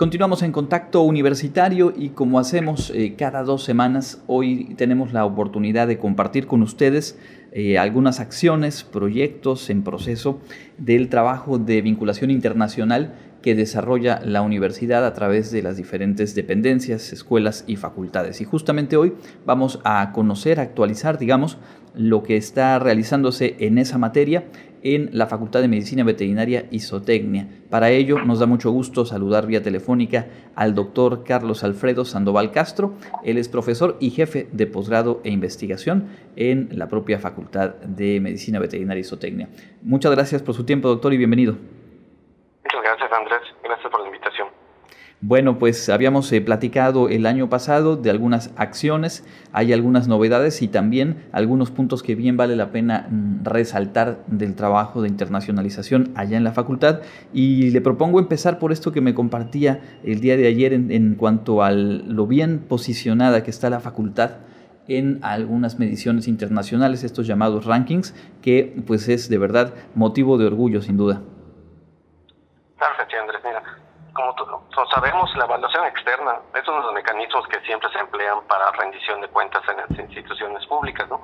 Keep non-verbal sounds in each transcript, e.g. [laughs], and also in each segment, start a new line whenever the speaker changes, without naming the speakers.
Continuamos en contacto universitario y como hacemos eh, cada dos semanas, hoy tenemos la oportunidad de compartir con ustedes eh, algunas acciones, proyectos en proceso del trabajo de vinculación internacional que desarrolla la universidad a través de las diferentes dependencias, escuelas y facultades. Y justamente hoy vamos a conocer, actualizar, digamos, lo que está realizándose en esa materia en la Facultad de Medicina Veterinaria y Zootecnia. Para ello nos da mucho gusto saludar vía telefónica al doctor Carlos Alfredo Sandoval Castro. Él es profesor y jefe de posgrado e investigación en la propia Facultad de Medicina Veterinaria y Zootecnia. Muchas gracias por su tiempo, doctor, y bienvenido.
Muchas gracias, Andrés. Gracias por la invitación.
Bueno, pues habíamos eh, platicado el año pasado de algunas acciones, hay algunas novedades y también algunos puntos que bien vale la pena mm, resaltar del trabajo de internacionalización allá en la facultad. Y le propongo empezar por esto que me compartía el día de ayer en, cuanto a lo bien posicionada que está la facultad en algunas mediciones internacionales, estos llamados rankings, que pues es de verdad motivo de orgullo sin duda.
Andrés, mira como sabemos, la evaluación externa es uno de los mecanismos que siempre se emplean para rendición de cuentas en las instituciones públicas, ¿no?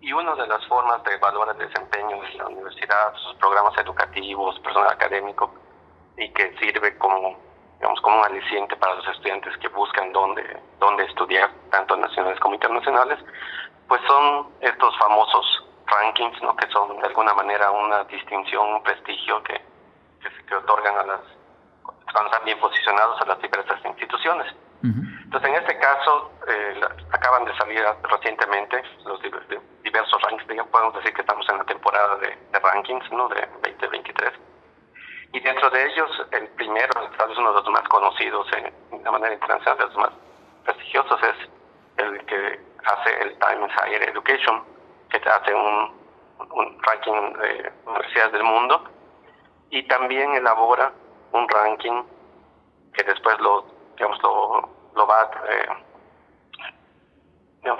Y una de las formas de evaluar el desempeño de la universidad, sus programas educativos, personal académico, y que sirve como, digamos, como un aliciente para los estudiantes que buscan dónde, dónde estudiar, tanto nacionales como internacionales, pues son estos famosos rankings, ¿no? Que son de alguna manera una distinción, un prestigio que, que, otorgan a las están bien posicionados a las diversas instituciones. Entonces, en este caso, eh, acaban de salir recientemente los diversos rankings, podemos decir que estamos en la temporada de, rankings ¿no? de 2023. Y dentro de ellos, el primero, tal vez uno de los más conocidos en, de manera internacional, de los más prestigiosos, es el que hace el Times Higher Education, que te hace un, un ranking de universidades del mundo y también elabora un ranking que después lo, digamos, lo, lo va eh,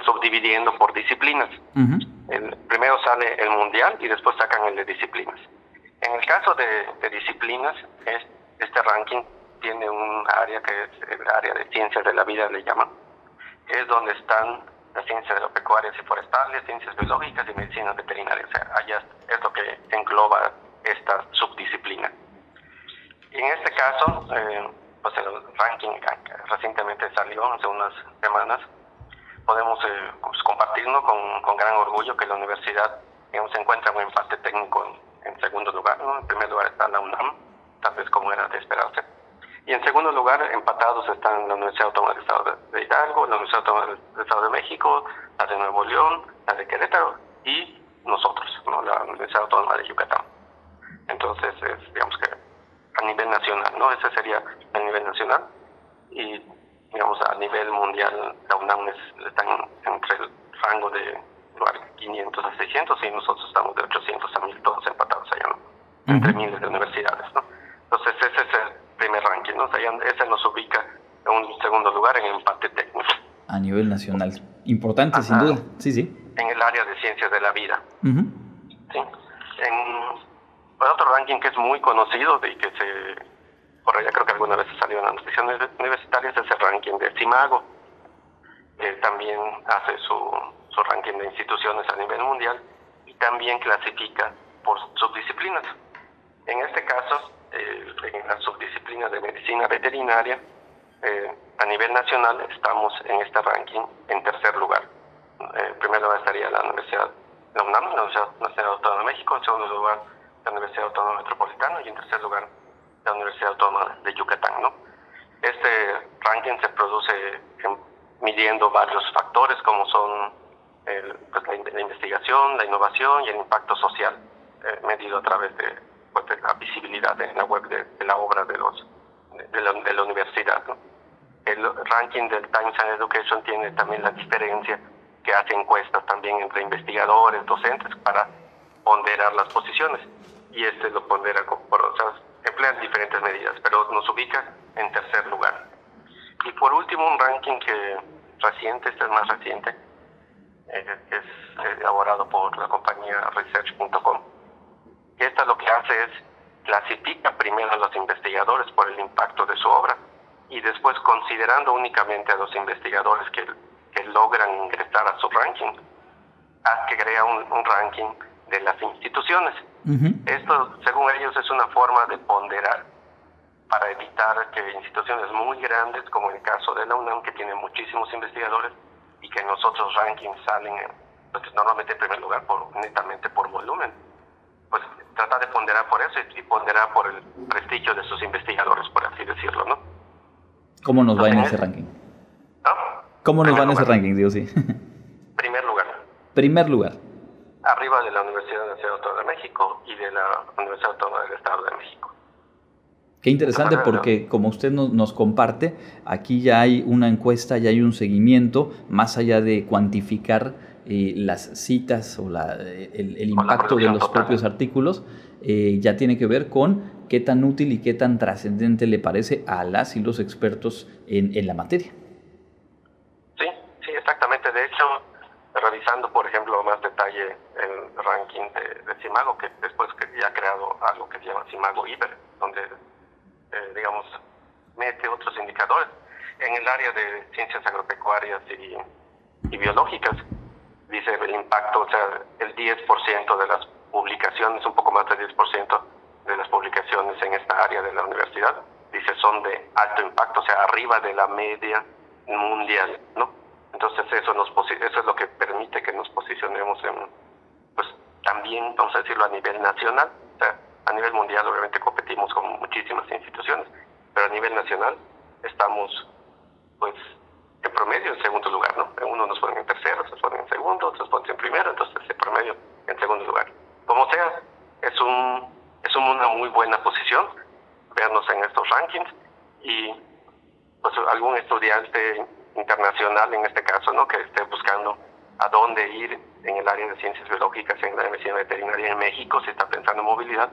subdividiendo por disciplinas. el, primero sale el mundial y después sacan el de disciplinas. En el caso de, disciplinas, es, este ranking tiene un área que es el área de ciencias de la vida, le llaman, es donde están las ciencias agropecuarias y forestales, ciencias biológicas y medicina veterinaria. O sea, allá es lo que engloba esta subdisciplina. Y en este caso, eh, pues el ranking recientemente salió hace unas semanas, podemos eh, pues, compartirlo con, con, gran orgullo que la universidad se encuentra en un empate técnico en, segundo lugar. En primer lugar está la UNAM, tal vez como era de esperarse. Y en segundo lugar, empatados están la Universidad Autónoma del Estado de Hidalgo, la Universidad Autónoma del Estado de México, la de Nuevo León, la de Querétaro y nosotros, ¿no? la Universidad Autónoma de Yucatán. Entonces, digamos que a nivel nacional, ¿no? Ese sería a nivel nacional. Y, digamos, a nivel mundial, la UNAM está entre el rango de 500 a 600 y nosotros estamos de 800 a 1000, todos empatados allá, ¿no? Entre miles de universidades, ¿no? Entonces, ese es el primer ranking, ¿no? O sea, ese nos ubica en un segundo lugar en empate técnico.
A nivel nacional. Importante, sin duda. Sí, sí.
En el área de ciencias de la vida. ¿Sí? En otro ranking que es muy conocido y que se, por allá creo que alguna vez salió en las noticias universitarias, es el ranking de CIMAGO. que también hace su, su ranking de instituciones a nivel mundial y también clasifica por subdisciplinas. En este caso, eh, en la subdisciplina de medicina veterinaria, eh, a nivel nacional estamos en este ranking en tercer lugar. Eh, en primer lugar estaría la Universidad, la UNAM, la Universidad Nacional Autónoma de México, en segundo lugar la Universidad Autónoma Metropolitana y en tercer lugar la Universidad Autónoma de Yucatán. ¿no? Este ranking se produce midiendo varios factores como son pues, la, investigación, la innovación y el impacto social, eh, medido a través pues, de, la visibilidad en la web de, la obra de, los, de, la, universidad. ¿no? El ranking del Times and Education tiene también la diferencia que hace encuestas también entre investigadores, docentes, para ponderar las posiciones y este lo pondera por, o sea, emplean diferentes medidas, pero nos ubica en tercer lugar. Y por último, un ranking que reciente, este es más reciente, eh, es elaborado por la compañía research.com. Esta lo que hace es clasifica primero a los investigadores por el impacto de su obra y después considerando únicamente a los investigadores que, que logran ingresar a su ranking, haz que crea un, ranking de las instituciones. Esto, según ellos, es una forma de ponderar para evitar que instituciones muy grandes, como el caso de la UNAM, que tiene muchísimos investigadores y que en los otros rankings salen pues, normalmente en primer lugar por, netamente por volumen, pues trata de ponderar por eso y ponderar por el prestigio de sus investigadores, por así decirlo, ¿no?
¿Cómo nos va en ese ranking? ¿Cómo nos va en ese ranking, digo sí?
Primer lugar.
Primer lugar.
Arriba de la Universidad Nacional Autónoma de México y de la Universidad Autónoma del Estado de México.
Qué interesante porque como usted nos, comparte, aquí ya hay una encuesta, ya hay un seguimiento, más allá de cuantificar eh, las citas o la, el, impacto de los propios artículos, eh, ya tiene que ver con qué tan útil y qué tan trascendente le parece a las y los expertos en, en la materia.
Sí, sí, exactamente. De hecho, revisando, por ejemplo, más detalle el ranking de, de Simago, que después ya ha creado algo que se llama Simago Iber, donde eh, digamos, mete otros indicadores. En el área de ciencias agropecuarias y, biológicas, dice el impacto, o sea, el 10% de las publicaciones, un poco más del 10% de las publicaciones en esta área de la universidad, dice son de alto impacto, o sea, arriba de la media mundial, ¿no? Entonces eso nos eso es lo que permite que nos posicionemos en, pues también, vamos a decirlo, a nivel nacional, o sea, a nivel mundial obviamente competimos con muchísimas instituciones, pero a nivel nacional estamos pues en promedio en segundo lugar, ¿no? Uno nos ponen en tercero, otros ponen en segundo, otros ponen en primero, entonces en promedio en segundo lugar. Como sea, es un es una muy buena posición vernos en estos rankings y pues algún estudiante internacional en este caso, ¿no? Que esté buscando a dónde ir en el área de ciencias biológicas, en la medicina veterinaria en México, si está pensando en movilidad,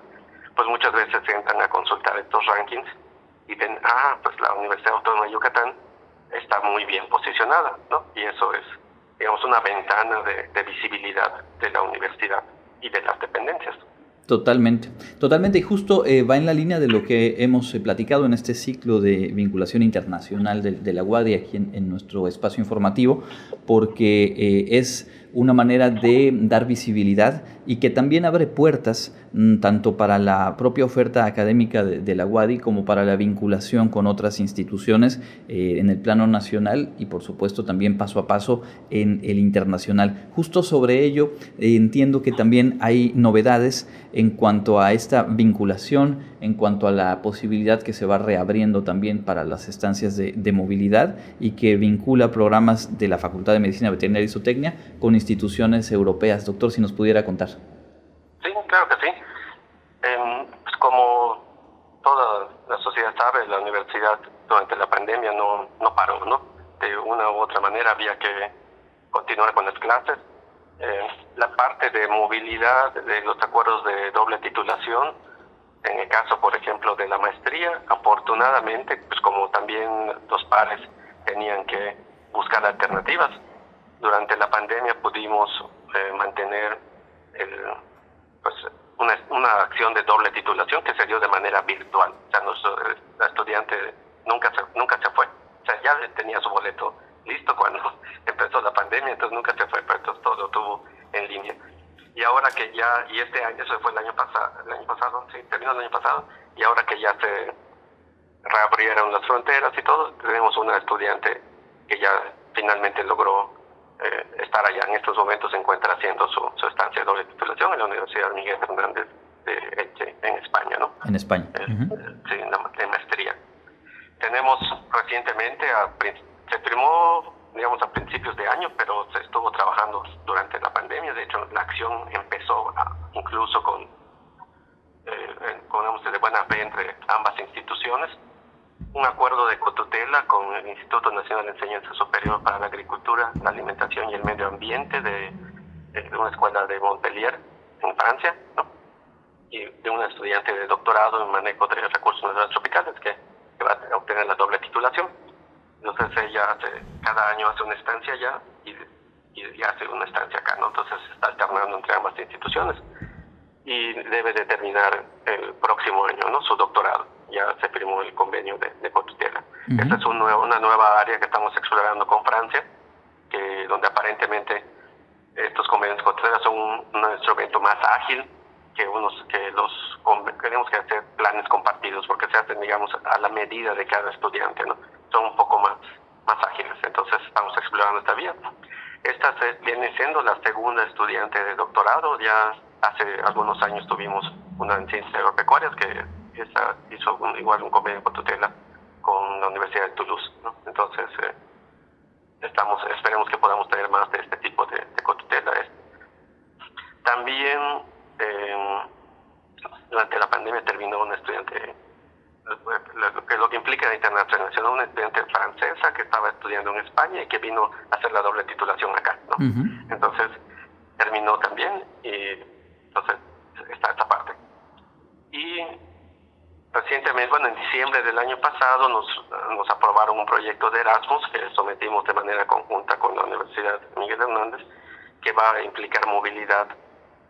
pues muchas veces se entran a consultar estos rankings y ven, ah, pues la Universidad Autónoma de Yucatán está muy bien posicionada, ¿no? Y eso es, digamos, una ventana de, de visibilidad de la universidad y de las dependencias.
Totalmente, totalmente. Y justo eh, va en la línea de lo que hemos eh, platicado en este ciclo de vinculación internacional de, la Guardia aquí en, nuestro espacio informativo, porque eh, es una manera de dar visibilidad y que también abre puertas mm, tanto para la propia oferta académica de, la UADI como para la vinculación con otras instituciones eh, en el plano nacional y por supuesto también paso a paso en el internacional. Justo sobre ello eh, entiendo que también hay novedades en cuanto a esta vinculación, en cuanto a la posibilidad que se va reabriendo también para las estancias de, de movilidad y que vincula programas de la Facultad de Medicina Veterinaria y Zootecnia con instituciones europeas. Doctor, si nos pudiera contar.
Claro que sí. pues como toda la sociedad sabe, la universidad durante la pandemia no, no paró, ¿no? De una u otra manera había que continuar con las clases. Eh, la parte de movilidad de los acuerdos de doble titulación, en el caso, por ejemplo, de la maestría, afortunadamente, pues como también los pares tenían que buscar alternativas, durante la pandemia pudimos eh, mantener el, pues, una, una, acción de doble titulación que se dio de manera virtual. O sea, nuestro, el estudiante nunca se, nunca se fue. O sea, ya tenía su boleto listo cuando [laughs] empezó la pandemia, entonces nunca se fue, pero entonces todo lo tuvo en línea. Y ahora que ya, y este año, eso fue el año pasado, el año pasado, sí, terminó el año pasado, y ahora que ya se reabrieron las fronteras y todo, tenemos una estudiante que ya finalmente logró eh, estar allá en estos momentos se encuentra haciendo su, estancia de doble titulación en la Universidad Miguel Hernández de en España, ¿no?
En España.
Eh, sí, en maestría. Tenemos recientemente, se firmó, digamos, a principios de año, pero se estuvo trabajando durante la pandemia. De hecho, la acción empezó incluso con, eh, con, de buena fe entre ambas instituciones un acuerdo de cotutela con el Instituto Nacional de Enseñanza Superior para la Agricultura, la Alimentación y el Medio Ambiente de, una escuela de Montpellier, en Francia, ¿no? y de una estudiante de doctorado en manejo de recursos naturales tropicales que, va a obtener la doble titulación. Entonces ella hace, cada año hace una estancia allá y, y, hace una estancia acá, ¿no? Entonces está alternando entre ambas instituciones y debe de terminar el próximo año, ¿no? Su doctorado ya se firmó el convenio de, de Esta es una nueva área que estamos explorando con Francia, que donde aparentemente estos convenios coteras son un, instrumento más ágil que unos que los tenemos que hacer planes compartidos porque se hacen digamos a la medida de cada estudiante no son un poco más más ágiles. Entonces estamos explorando esta vía. Esta viene siendo la segunda estudiante de doctorado. Ya hace algunos años tuvimos una en ciencias agropecuarias que hizo igual un convenio con tutela con la Universidad de Toulouse ¿no? entonces eh, estamos esperemos que podamos tener más de este tipo de, de cotutela. También eh, durante la pandemia terminó una estudiante, lo, que, lo que implica la internacionalización, una estudiante francesa que estaba estudiando en España y que vino a hacer la doble titulación acá. ¿no? Entonces terminó también y entonces está esta parte. Y Recientemente, bueno, en diciembre del año pasado nos, nos aprobaron un proyecto de Erasmus que sometimos de manera conjunta con la Universidad Miguel Hernández, que va a implicar movilidad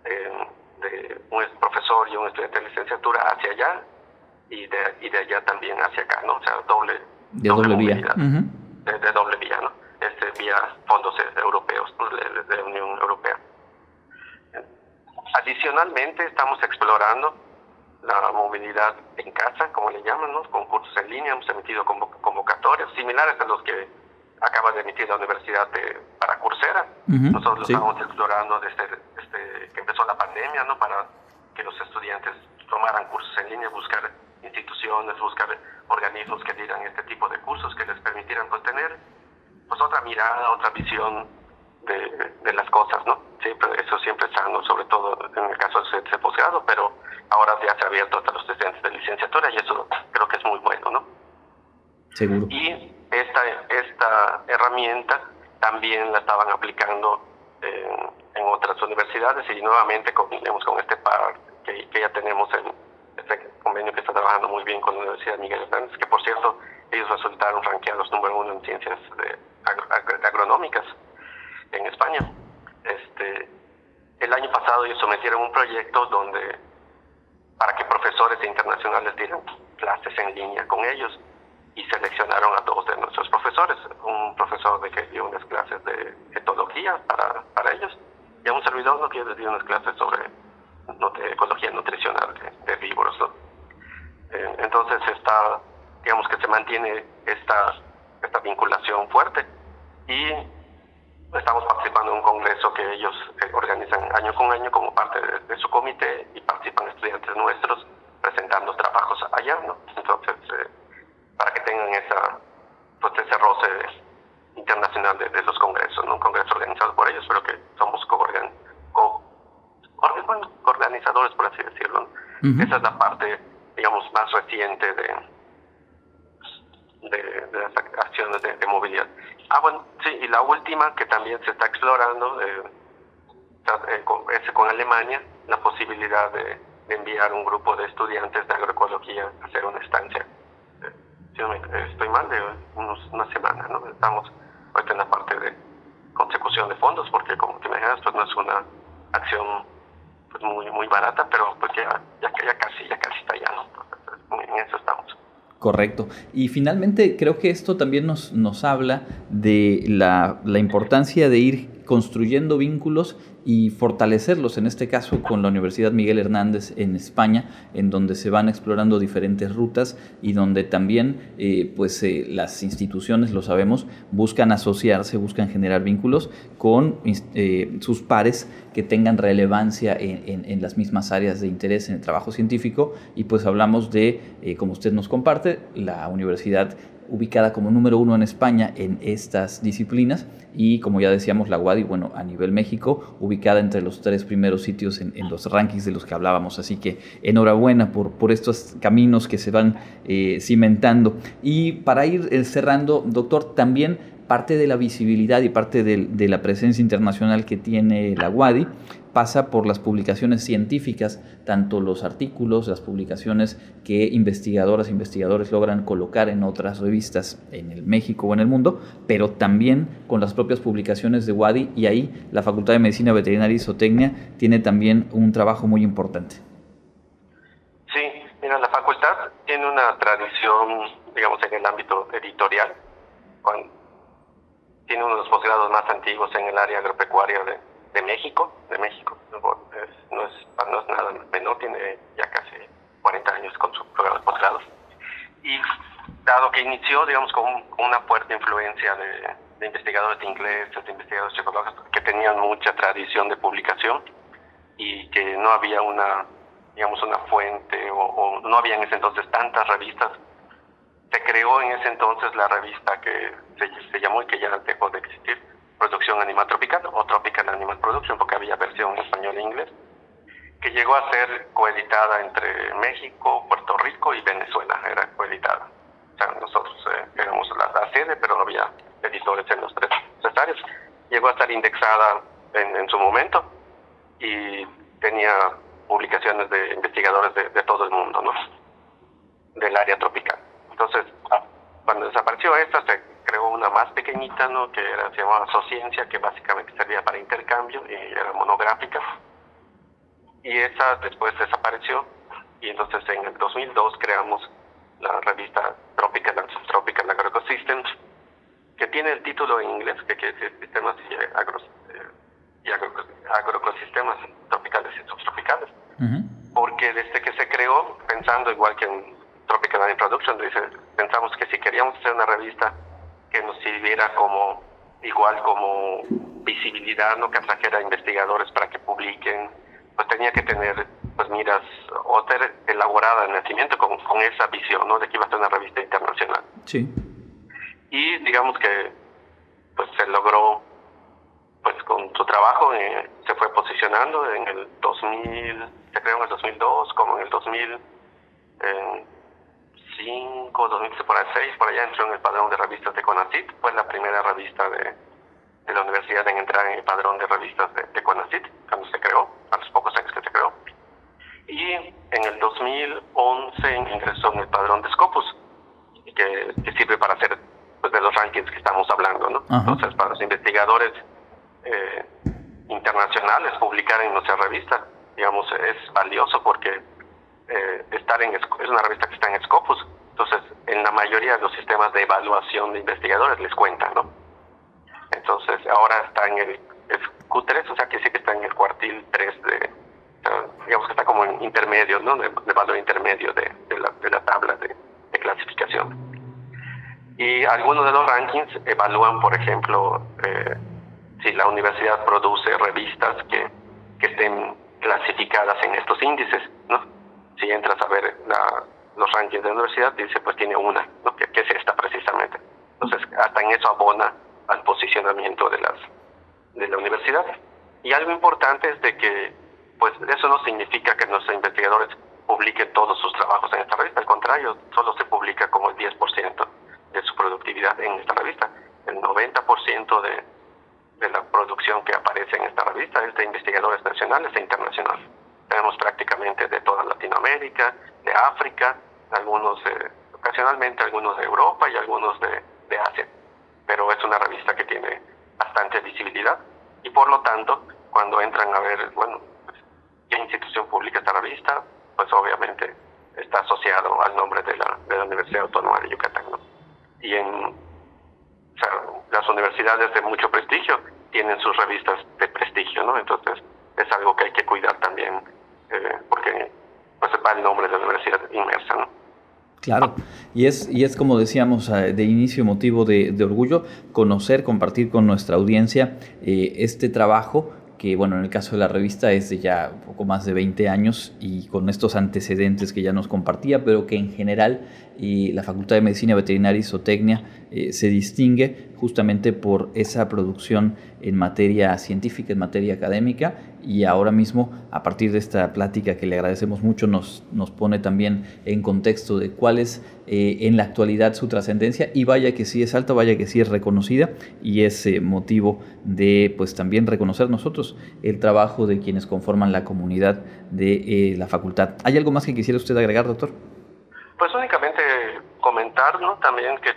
eh, de un profesor y un estudiante de licenciatura hacia allá y de, y de allá también hacia acá, ¿no? O sea, doble,
de doble, vía.
de, doble vía, ¿no? Este, vía fondos europeos, de, de la Unión Europea. Adicionalmente, estamos explorando la movilidad en casa, como le llaman, ¿no? concursos en línea, hemos emitido convocatorias similares a los que acaba de emitir la universidad de, para Coursera. Nosotros lo estamos explorando desde, desde, que empezó la pandemia, ¿no? Para que los estudiantes tomaran cursos en línea, buscar instituciones, buscar organismos que dieran este tipo de cursos que les permitieran pues, tener pues otra mirada, otra visión de, de las cosas, ¿no? Siempre, eso siempre es sano, sobre todo en el caso de ese posgrado, pero ahora ya se ha abierto a los estudiantes de licenciatura y eso creo que es muy bueno, ¿no?
Seguro.
Y esta, esta herramienta también la estaban aplicando en, otras universidades y nuevamente con, con este par que, que ya tenemos en este convenio que está trabajando muy bien con la Universidad Miguel Hernández, que por cierto ellos resultaron ranqueados número uno en ciencias de, agronómicas en España. Este, el año pasado ellos sometieron un proyecto donde para que profesores internacionales dieran clases en línea con ellos y seleccionaron a dos de nuestros profesores, un profesor de que dio unas clases de etología para, para ellos y a un servidor que les dio unas clases sobre ecología nutricional de, de eh, entonces está, digamos que se mantiene esta, esta vinculación fuerte y estamos participando en un congreso que ellos eh, organizan año con año como parte de, su comité y participan estudiantes nuestros presentando trabajos allá, ¿no? Entonces, eh, para que tengan esa, pues, ese roce internacional de, los congresos, ¿no? Un congreso organizado por ellos, pero que somos co-organizadores, por así decirlo. Esa es la parte, digamos, más reciente de, de, las acciones de movilidad. Ah, bueno, sí, y la última que también se está explorando eh, eh, es con Alemania, la posibilidad de, enviar un grupo de estudiantes de agroecología a hacer una estancia. Eh, estoy mal, de unos, una semana, ¿no? Estamos ahorita en la parte de consecución de fondos, porque como te imaginas, pues no es una acción pues muy muy barata, pero pues ya, ya, ya casi, ya casi está allá, ¿no? en eso estamos.
Correcto. Y finalmente creo que esto también nos, nos habla de la, la importancia de ir construyendo vínculos y fortalecerlos, en este caso con la Universidad Miguel Hernández en España, en donde se van explorando diferentes rutas y donde también eh, pues, eh, las instituciones, lo sabemos, buscan asociarse, buscan generar vínculos con eh, sus pares que tengan relevancia en, en, las mismas áreas de interés en el trabajo científico. Y pues hablamos de, como usted nos comparte, la Universidad ubicada como número uno en España en estas disciplinas y como ya decíamos la UADI, bueno, a nivel México, ubicada entre los tres primeros sitios en, los rankings de los que hablábamos. Así que enhorabuena por, por estos caminos que se van eh, cimentando. Y para ir eh, cerrando, doctor, también parte de la visibilidad y parte de, de la presencia internacional que tiene la UADI pasa por las publicaciones científicas, tanto los artículos, las publicaciones que investigadoras e investigadores logran colocar en otras revistas en el México o en el mundo, pero también con las propias publicaciones de WADI y ahí la Facultad de Medicina Veterinaria y Zootecnia tiene también un trabajo muy importante.
Sí, mira, la facultad tiene una tradición digamos, en el ámbito editorial. tiene uno posgrados más antiguos en el área agropecuaria de, de México, de México. no, es, no es nada menor, tiene ya casi 40 años con su programa de. Y dado que inició, digamos, con, una fuerte influencia de, investigadores ingleses, de investigadores checoslovacos, que tenían mucha tradición de publicación y que no había una, digamos, una fuente o, no había en ese entonces tantas revistas, se creó en ese entonces la revista que se llamó y que ya dejó de existir, Producción Animal Tropical o Tropical Animal Production, porque había versión en español e inglés que llegó a ser coeditada entre México, Puerto Rico y Venezuela, era coeditada. O sea, nosotros eh, éramos la, sede, pero había editores en los tres, áreas. Llegó a estar indexada en, su momento y tenía publicaciones de investigadores de, todo el mundo, ¿no? Del área tropical. Entonces, ah, cuando desapareció esta, se una más pequeñita, ¿no? Que era, se llamaba Sociencia, que básicamente servía para intercambio y era monográfica. Y esa después desapareció y entonces en el 2002 creamos la revista Tropical and Subtropical Agroecosystems que tiene el título en inglés que quiere decir sistemas y, agro, eh, y agroecosistemas tropicales y subtropicales. Porque desde que se creó pensando igual que en Tropical Land Production dice, pensamos que si queríamos hacer una revista que nos sirviera como igual como visibilidad no que atrajera investigadores para que publiquen pues tenía que tener pues miras o ser elaborada en nacimiento con, con esa visión, ¿no? De que iba a ser una revista internacional.
Sí.
Y digamos que pues se logró pues con su trabajo eh, se fue posicionando en el 2000, se creó en el 2002, como en el 2005, 2006, por allá entró en el padrón de revistas de CONACIT, fue la primera revista de, de la universidad en entrar en el padrón de revistas de, de CONACIT, cuando se creó, a los pocos años que se creó. Y en el 2011 ingresó en el padrón de Scopus, que, que sirve para hacer pues, de los rankings que estamos hablando. ¿no? Entonces, para los investigadores eh, internacionales, publicar en nuestra revista, digamos, es valioso porque eh, estar en, es una revista que está en Scopus, entonces en la mayoría de los sistemas de evaluación de investigadores les cuenta, ¿no? Entonces, ahora está en el Q3, o sea que sí que está en el cuartil 3 de, digamos que está como en intermedio, ¿no? De, valor intermedio de, la, de la, tabla de, clasificación. Y algunos de los rankings evalúan, por ejemplo, eh, si la universidad produce revistas que, que estén clasificadas en estos índices, ¿no? Si entras a ver los rankings de la universidad, dice, pues tiene una, ¿no? que, que es esta precisamente. Entonces, hasta en eso abona al posicionamiento de las de la universidad. Y algo importante es de que pues eso no significa que nuestros investigadores publiquen todos sus trabajos en esta revista, al contrario, solo se publica como el 10% de su productividad en esta revista. El 90% de, de la producción que aparece en esta revista es de investigadores nacionales e internacionales. Tenemos prácticamente de toda Latinoamérica, de África, algunos ocasionalmente algunos de Europa y algunos de, Asia pero es una revista que tiene bastante visibilidad y por lo tanto, cuando entran a ver, bueno, pues, qué institución publica esta revista, pues obviamente está asociado al nombre de la, de la Universidad Autónoma de Yucatán. Y en las universidades de mucho prestigio tienen sus revistas de prestigio, ¿no? Entonces es algo que hay que cuidar también, eh, porque pues va el nombre de la universidad inmersa, ¿no?
Claro, y es, y es como decíamos de inicio motivo de, orgullo, conocer, compartir con nuestra audiencia eh, este trabajo que bueno, en el caso de la revista es de ya poco más de 20 años y con estos antecedentes que ya nos compartía, pero que en general y la Facultad de Medicina Veterinaria y Zootecnia eh, se distingue justamente por esa producción en materia científica, en materia académica y ahora mismo a partir de esta plática que le agradecemos mucho nos, nos pone también en contexto de cuál es eh, en la actualidad su trascendencia y vaya que sí es alta, vaya que sí es reconocida y es eh, motivo de pues también reconocer nosotros el trabajo de quienes conforman la comunidad de la facultad. ¿Hay algo más que quisiera usted agregar, doctor?
Pues únicamente comentar, ¿no? También que,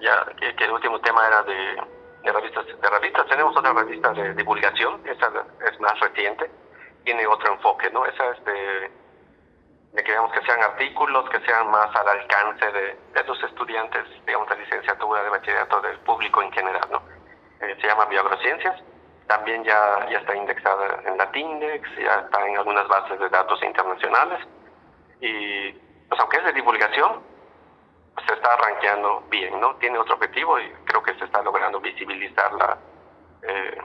ya, que, el último tema era de, de, revistas. De revistas tenemos otra revista de divulgación, esa es más reciente, tiene otro enfoque, ¿no? Esa es de, de que que sean artículos que sean más al alcance de, de los estudiantes, digamos, de licenciatura, de bachillerato, del público en general, ¿no? Eh, se llama Bioagrociencias, también ya, ya está indexada en la TINDEX, ya está en algunas bases de datos internacionales, y pues aunque es de divulgación, se está rankeando bien, ¿no? Tiene otro objetivo y creo que se está logrando visibilizar la, eh,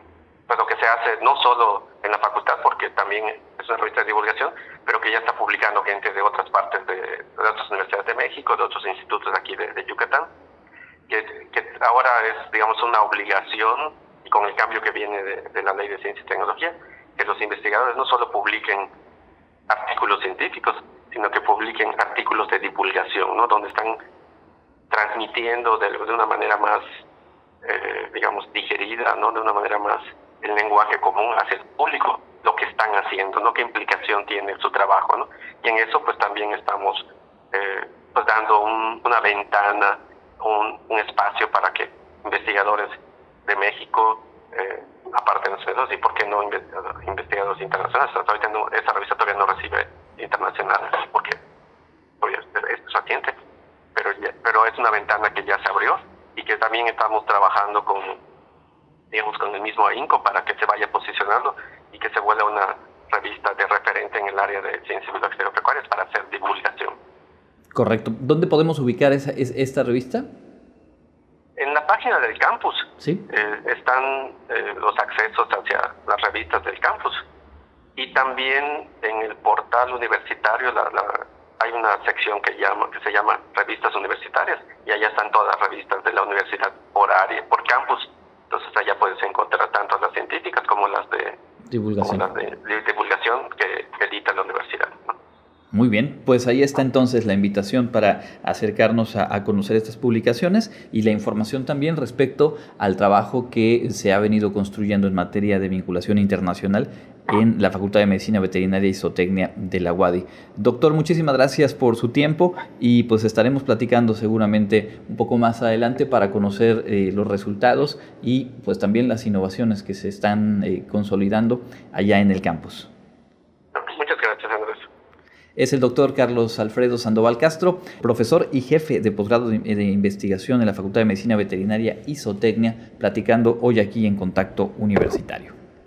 pues lo que se hace no solo en la facultad, porque también es una revista de divulgación, pero que ya está publicando gente de otras partes de, otras universidades de México, de otros institutos aquí de, Yucatán, que, que, ahora es, digamos, una obligación, y con el cambio que viene de, la ley de ciencia y tecnología, que los investigadores no solo publiquen artículos científicos, sino que publiquen artículos de divulgación, ¿no? donde están transmitiendo de, de una manera más, eh, digamos, digerida, ¿no? de una manera más el lenguaje común hacia el público lo que están haciendo, ¿no? qué implicación tiene su trabajo. ¿no? Y en eso pues también estamos eh, pues dando una ventana, un, un, espacio para que investigadores de México, eh, aparte de nosotros, y por qué no investigadores internacionales, ahorita no, esa revista todavía no recibe internacionales, porque pues, es reciente, pero, pero es una ventana que ya se abrió y que también estamos trabajando con digamos, con el mismo AINCO para que se vaya posicionando y que se vuelva una revista de referente en el área de ciencias biológicas para hacer divulgación.
Correcto. ¿Dónde podemos ubicar esa, esta revista?
En la página del campus.
Sí.
Eh, están eh, los accesos hacia las revistas del campus. Y también en el portal universitario hay una sección que, llama, que se llama Revistas Universitarias y allá están todas las revistas de la universidad por área, por campus. Entonces allá puedes encontrar tanto las científicas como las de divulgación, de, divulgación que edita la universidad.
Muy bien, pues ahí está entonces la invitación para acercarnos a, conocer estas publicaciones y la información también respecto al trabajo que se ha venido construyendo en materia de vinculación internacional en la Facultad de Medicina Veterinaria y Zootecnia de la UADI. Doctor, muchísimas gracias por su tiempo y pues estaremos platicando seguramente un poco más adelante para conocer eh, los resultados y pues también las innovaciones que se están eh, consolidando allá en el campus.
Muchas gracias, Andrés.
Es el doctor Carlos Alfredo Sandoval Castro, profesor y jefe de posgrado de, investigación en la Facultad de Medicina Veterinaria y Zootecnia, platicando hoy aquí en Contacto Universitario.